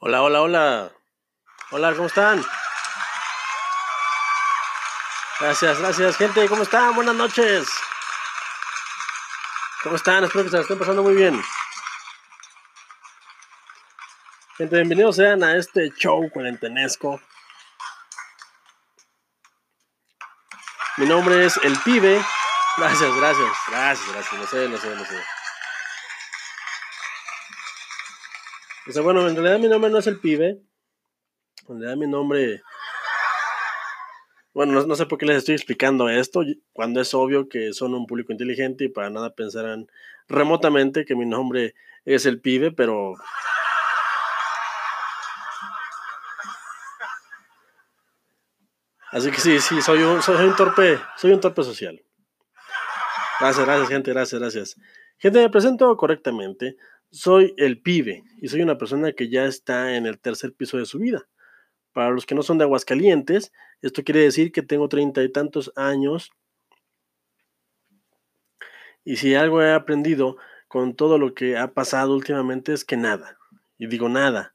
Hola, hola, hola. Hola, ¿cómo están? Gracias, gracias, gente. ¿Cómo están? Buenas noches. ¿Cómo están? Espero que se la estén pasando muy bien. Gente, bienvenidos sean a este show cuarentenesco. Mi nombre es El Pibe. Gracias, gracias, gracias, gracias. No sé, no sé, no sé. O sea, bueno, en realidad mi nombre no es El Pibe. En realidad mi nombre... Bueno, no, no sé por qué les estoy explicando esto, cuando es obvio que son un público inteligente y para nada pensarán remotamente que mi nombre es El Pibe, pero Así que sí, sí, soy un, soy un torpe, soy un torpe social. Gracias, gracias, gente, gracias, gracias. Gente, me presento correctamente. Soy el pibe y soy una persona que ya está en el tercer piso de su vida. Para los que no son de Aguascalientes, esto quiere decir que tengo treinta y tantos años. Y si algo he aprendido con todo lo que ha pasado últimamente es que nada. Y digo nada.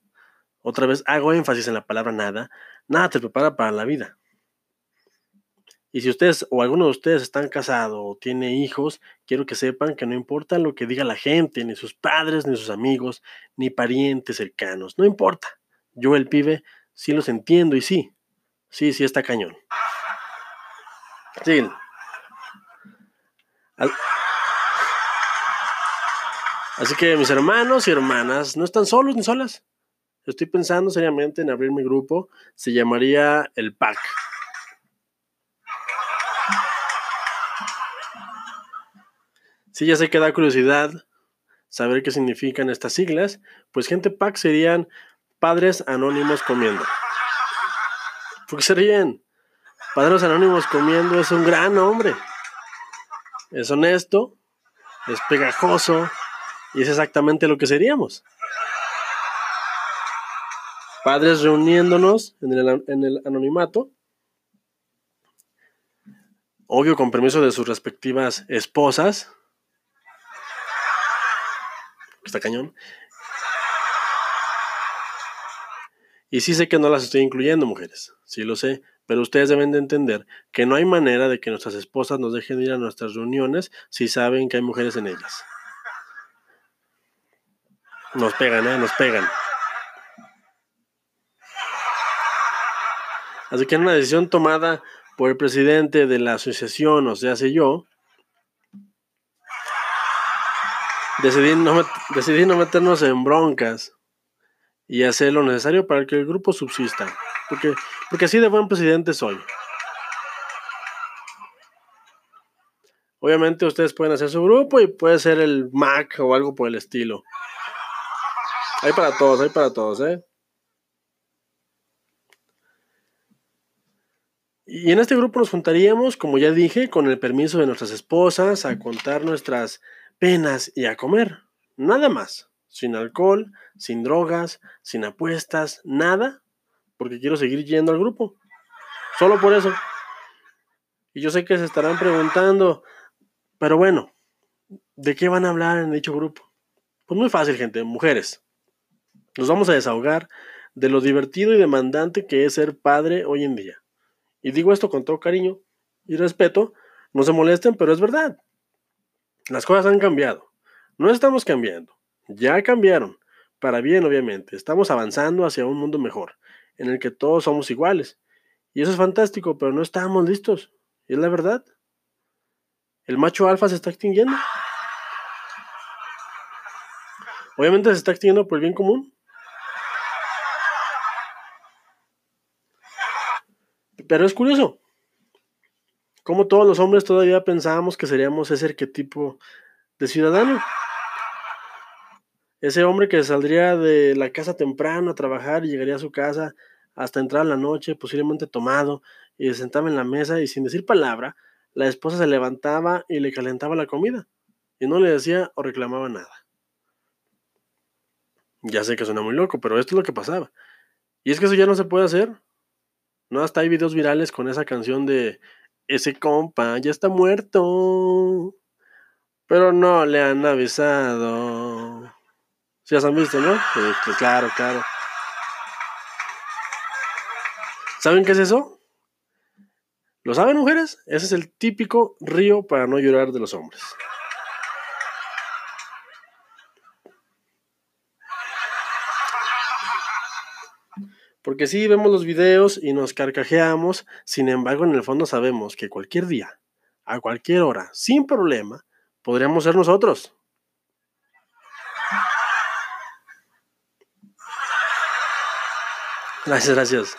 Otra vez hago énfasis en la palabra nada. Nada te prepara para la vida. Y si ustedes o alguno de ustedes están casados o tiene hijos, quiero que sepan que no importa lo que diga la gente, ni sus padres, ni sus amigos, ni parientes cercanos, no importa. Yo el pibe sí los entiendo y sí, sí, sí está cañón. Sí. Así que mis hermanos y hermanas no están solos ni solas. Estoy pensando seriamente en abrir mi grupo. Se llamaría el PAC. Si ya sé que da curiosidad saber qué significan estas siglas, pues gente PAC serían Padres Anónimos Comiendo. ¿Por serían? Padres Anónimos Comiendo es un gran nombre. Es honesto, es pegajoso y es exactamente lo que seríamos. Padres reuniéndonos en el, en el anonimato obvio con permiso de sus respectivas esposas, cañón. Y sí sé que no las estoy incluyendo, mujeres, sí lo sé, pero ustedes deben de entender que no hay manera de que nuestras esposas nos dejen ir a nuestras reuniones si saben que hay mujeres en ellas. Nos pegan, ¿eh? Nos pegan. Así que en una decisión tomada por el presidente de la asociación, o sea, sé yo, Decidí no, meternos en broncas y hacer lo necesario para que el grupo subsista. Porque, porque así de buen presidente soy. Obviamente ustedes pueden hacer su grupo y puede ser el Mac o algo por el estilo. Hay para todos, hay para todos, ¿eh? Y en este grupo nos juntaríamos, como ya dije, con el permiso de nuestras esposas, a contar nuestras penas y a comer. Nada más. Sin alcohol, sin drogas, sin apuestas, nada. Porque quiero seguir yendo al grupo. Solo por eso. Y yo sé que se estarán preguntando, pero bueno, ¿de qué van a hablar en dicho grupo? Pues muy fácil, gente, mujeres. Nos vamos a desahogar de lo divertido y demandante que es ser padre hoy en día. Y digo esto con todo cariño y respeto. No se molesten, pero es verdad. Las cosas han cambiado. No estamos cambiando. Ya cambiaron. Para bien, obviamente. Estamos avanzando hacia un mundo mejor, en el que todos somos iguales. Y eso es fantástico, pero no estamos listos. Y es la verdad. El macho alfa se está extinguiendo. Obviamente se está extinguiendo por el bien común. Pero es curioso como todos los hombres todavía pensábamos que seríamos ese arquetipo de ciudadano. Ese hombre que saldría de la casa temprano a trabajar y llegaría a su casa hasta entrar a la noche, posiblemente tomado, y se sentaba en la mesa y sin decir palabra, la esposa se levantaba y le calentaba la comida, y no le decía o reclamaba nada. Ya sé que suena muy loco, pero esto es lo que pasaba. Y es que eso ya no se puede hacer. No, hasta hay videos virales con esa canción de ese compa ya está muerto, pero no le han avisado. Sí, las han visto, ¿no? Pues, claro, claro. ¿Saben qué es eso? ¿Lo saben, mujeres? Ese es el típico río para no llorar de los hombres. Porque sí, vemos los videos y nos carcajeamos, sin embargo, en el fondo sabemos que cualquier día, a cualquier hora, sin problema, podríamos ser nosotros. Gracias, gracias.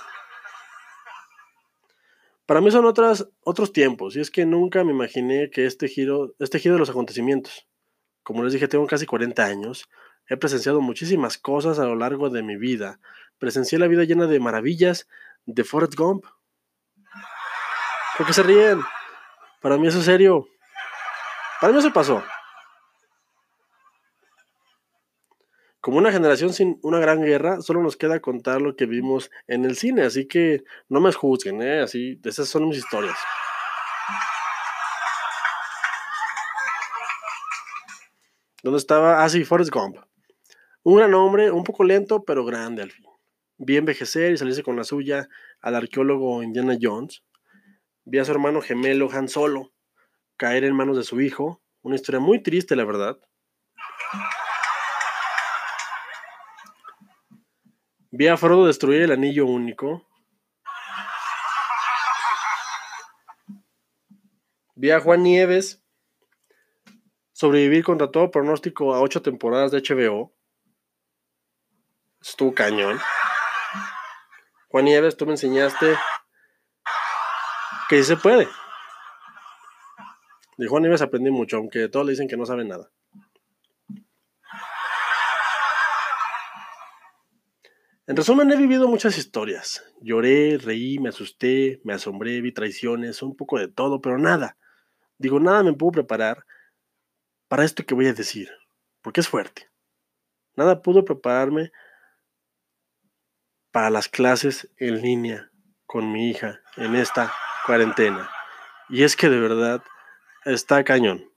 Para mí son otros tiempos, y es que nunca me imaginé que este giro, este giro de los acontecimientos. Como les dije, tengo casi 40 años, he presenciado muchísimas cosas a lo largo de mi vida. Presencié la vida llena de maravillas de Forrest Gump. ¿Por qué se ríen? Para mí eso es serio. Para mí eso pasó. como una generación sin una gran guerra, solo nos queda contar lo que vimos en el cine, así que no me juzguen, ¿eh? Así, esas son mis historias. ¿Dónde estaba? Ah, sí, Forrest Gump. Un gran hombre, un poco lento, pero grande al fin. Vi envejecer y salirse con la suya al arqueólogo Indiana Jones. Vi a su hermano gemelo Han Solo caer en manos de su hijo. Una historia muy triste, la verdad. Vi a Frodo destruir el anillo único. Vi a Juan Nieves sobrevivir contra todo pronóstico a ocho temporadas de HBO. Estuvo cañón. Juan Nieves, tú me enseñaste que se puede. De Juan Nieves aprendí mucho, aunque todos le dicen que no sabe nada. En resumen, he vivido muchas historias. Lloré, reí, me asusté, me asombré, vi traiciones, un poco de todo, pero nada. Digo, nada me pudo preparar para esto que voy a decir, porque es fuerte. Nada pudo prepararme para las clases en línea con mi hija en esta cuarentena. Y es que de verdad está cañón.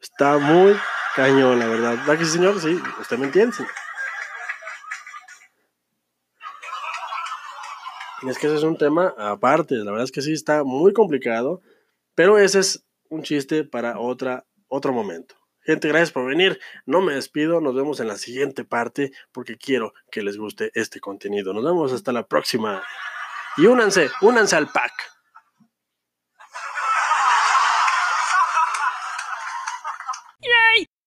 Está muy cañón, la verdad. ¿Verdad que señor? Sí, usted me entiende. es que ese es un tema aparte, la verdad es que sí está muy complicado, pero ese es un chiste para otra, otro momento. Gente, gracias por venir. No me despido, nos vemos en la siguiente parte porque quiero que les guste este contenido. Nos vemos hasta la próxima. Y únanse, únanse al pack.